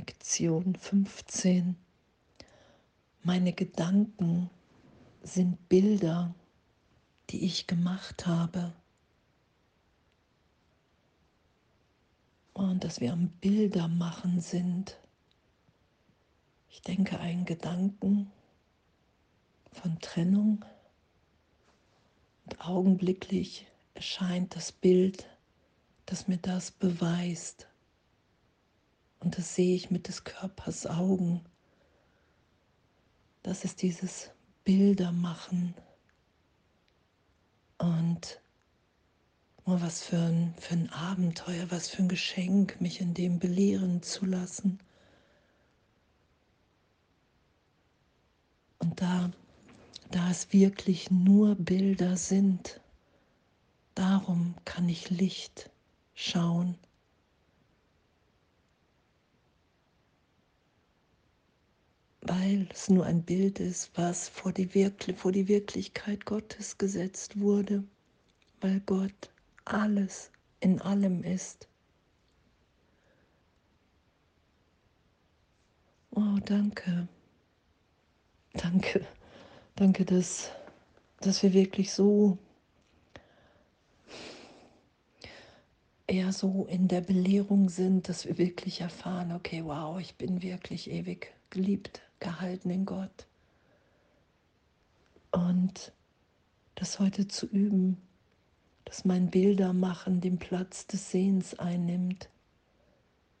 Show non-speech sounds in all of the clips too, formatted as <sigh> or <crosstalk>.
Lektion 15. Meine Gedanken sind Bilder, die ich gemacht habe. Und dass wir am Bilder machen sind. Ich denke einen Gedanken von Trennung und augenblicklich erscheint das Bild, das mir das beweist. Und das sehe ich mit des Körpers Augen. Das ist dieses Bildermachen. Und oh, was für ein, für ein Abenteuer, was für ein Geschenk, mich in dem belehren zu lassen. Und da, da es wirklich nur Bilder sind, darum kann ich Licht schauen. Weil es nur ein Bild ist, was vor die, Wirkli vor die Wirklichkeit Gottes gesetzt wurde, weil Gott alles in allem ist. Oh, danke. Danke. Danke, dass, dass wir wirklich so, eher so in der Belehrung sind, dass wir wirklich erfahren, okay, wow, ich bin wirklich ewig geliebt gehalten in Gott. Und das heute zu üben, dass mein Bildermachen den Platz des Sehens einnimmt,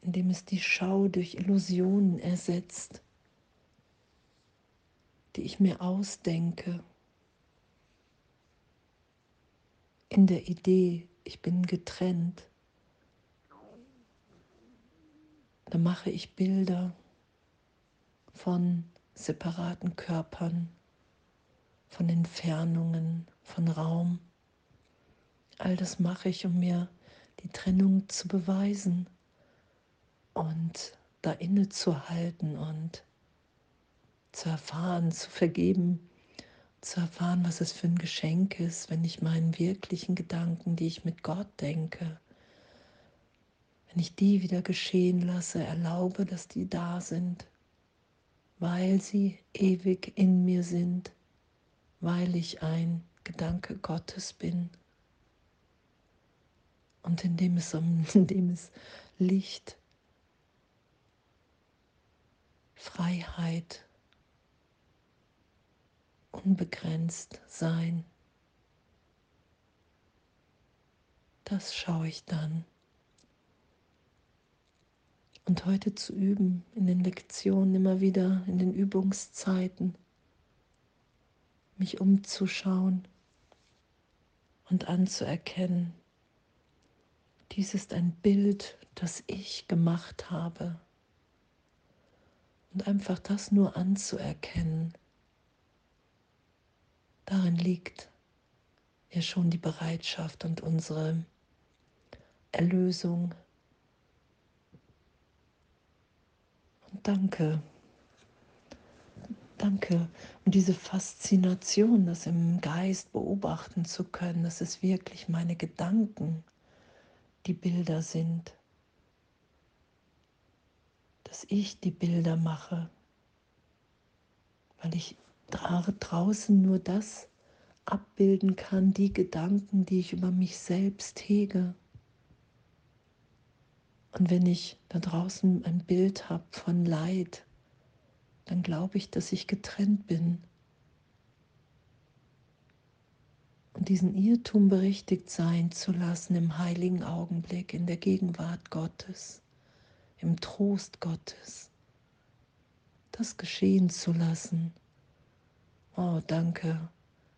indem es die Schau durch Illusionen ersetzt, die ich mir ausdenke, in der Idee, ich bin getrennt. Da mache ich Bilder von separaten Körpern, von Entfernungen, von Raum. All das mache ich, um mir die Trennung zu beweisen und da innezuhalten und zu erfahren, zu vergeben, zu erfahren, was es für ein Geschenk ist, wenn ich meinen wirklichen Gedanken, die ich mit Gott denke, wenn ich die wieder geschehen lasse, erlaube, dass die da sind. Weil sie ewig in mir sind, weil ich ein Gedanke Gottes bin. Und indem es, <laughs> indem es Licht, Freiheit, unbegrenzt sein, das schaue ich dann und heute zu üben, in den Lektionen immer wieder, in den Übungszeiten, mich umzuschauen und anzuerkennen, dies ist ein Bild, das ich gemacht habe. Und einfach das nur anzuerkennen, darin liegt ja schon die Bereitschaft und unsere Erlösung. Danke. Danke. Und diese Faszination, das im Geist beobachten zu können, dass es wirklich meine Gedanken, die Bilder sind. Dass ich die Bilder mache, weil ich draußen nur das abbilden kann, die Gedanken, die ich über mich selbst hege. Und wenn ich da draußen ein Bild habe von Leid, dann glaube ich, dass ich getrennt bin. Und diesen Irrtum berichtigt sein zu lassen im heiligen Augenblick, in der Gegenwart Gottes, im Trost Gottes, das geschehen zu lassen. Oh, danke,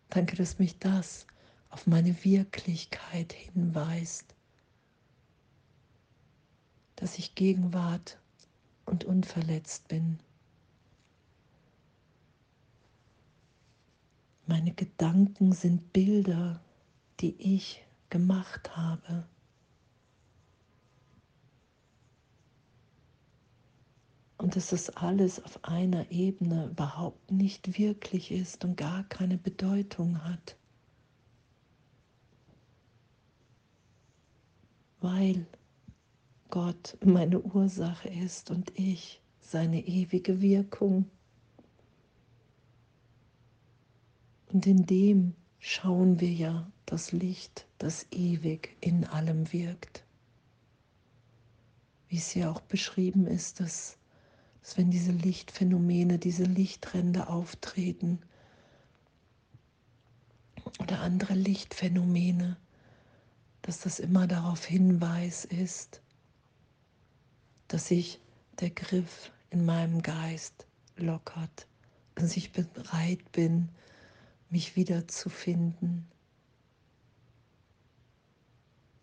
danke, dass mich das auf meine Wirklichkeit hinweist dass ich Gegenwart und unverletzt bin. Meine Gedanken sind Bilder, die ich gemacht habe. Und dass das alles auf einer Ebene überhaupt nicht wirklich ist und gar keine Bedeutung hat. Weil Gott meine Ursache ist und ich seine ewige Wirkung. Und in dem schauen wir ja das Licht, das ewig in allem wirkt. Wie es ja auch beschrieben ist, dass, dass wenn diese Lichtphänomene, diese Lichtränder auftreten oder andere Lichtphänomene, dass das immer darauf Hinweis ist, dass sich der Griff in meinem Geist lockert, dass ich bereit bin, mich wiederzufinden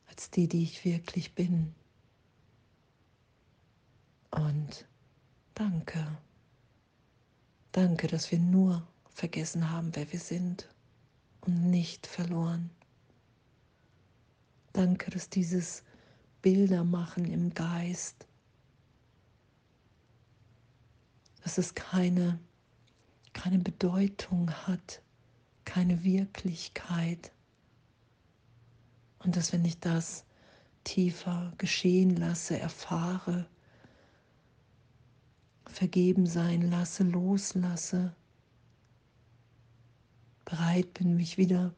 als die, die ich wirklich bin. Und danke, danke, dass wir nur vergessen haben, wer wir sind und nicht verloren. Danke, dass dieses Bildermachen im Geist, dass es keine, keine Bedeutung hat, keine Wirklichkeit. Und dass wenn ich das tiefer geschehen lasse, erfahre, vergeben sein lasse, loslasse, bereit bin, mich wieder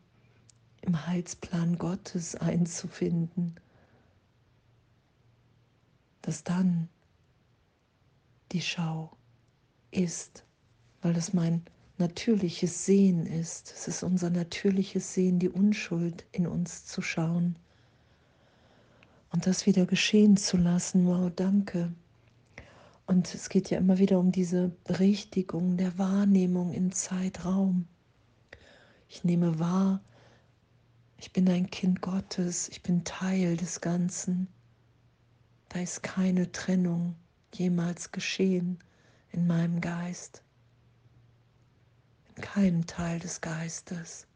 im Heilsplan Gottes einzufinden, dass dann die Schau ist, weil das mein natürliches Sehen ist. Es ist unser natürliches Sehen, die Unschuld in uns zu schauen und das wieder geschehen zu lassen. Wow, danke. Und es geht ja immer wieder um diese Berichtigung der Wahrnehmung im Zeitraum. Ich nehme wahr, ich bin ein Kind Gottes, ich bin Teil des Ganzen. Da ist keine Trennung jemals geschehen in meinem Geist in keinem Teil des Geistes.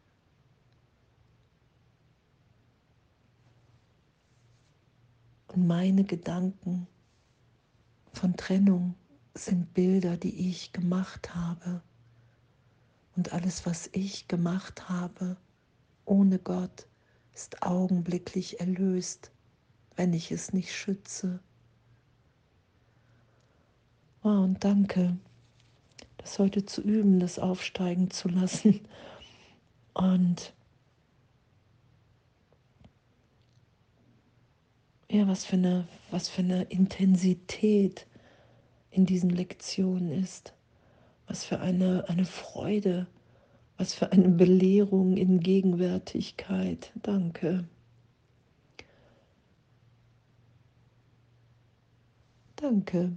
Und meine Gedanken von Trennung sind Bilder, die ich gemacht habe. Und alles, was ich gemacht habe, ohne Gott, ist augenblicklich erlöst, wenn ich es nicht schütze. Oh, und danke das heute zu üben, das aufsteigen zu lassen. Und ja, was für eine, was für eine Intensität in diesen Lektionen ist. Was für eine, eine Freude, was für eine Belehrung in Gegenwärtigkeit. Danke. Danke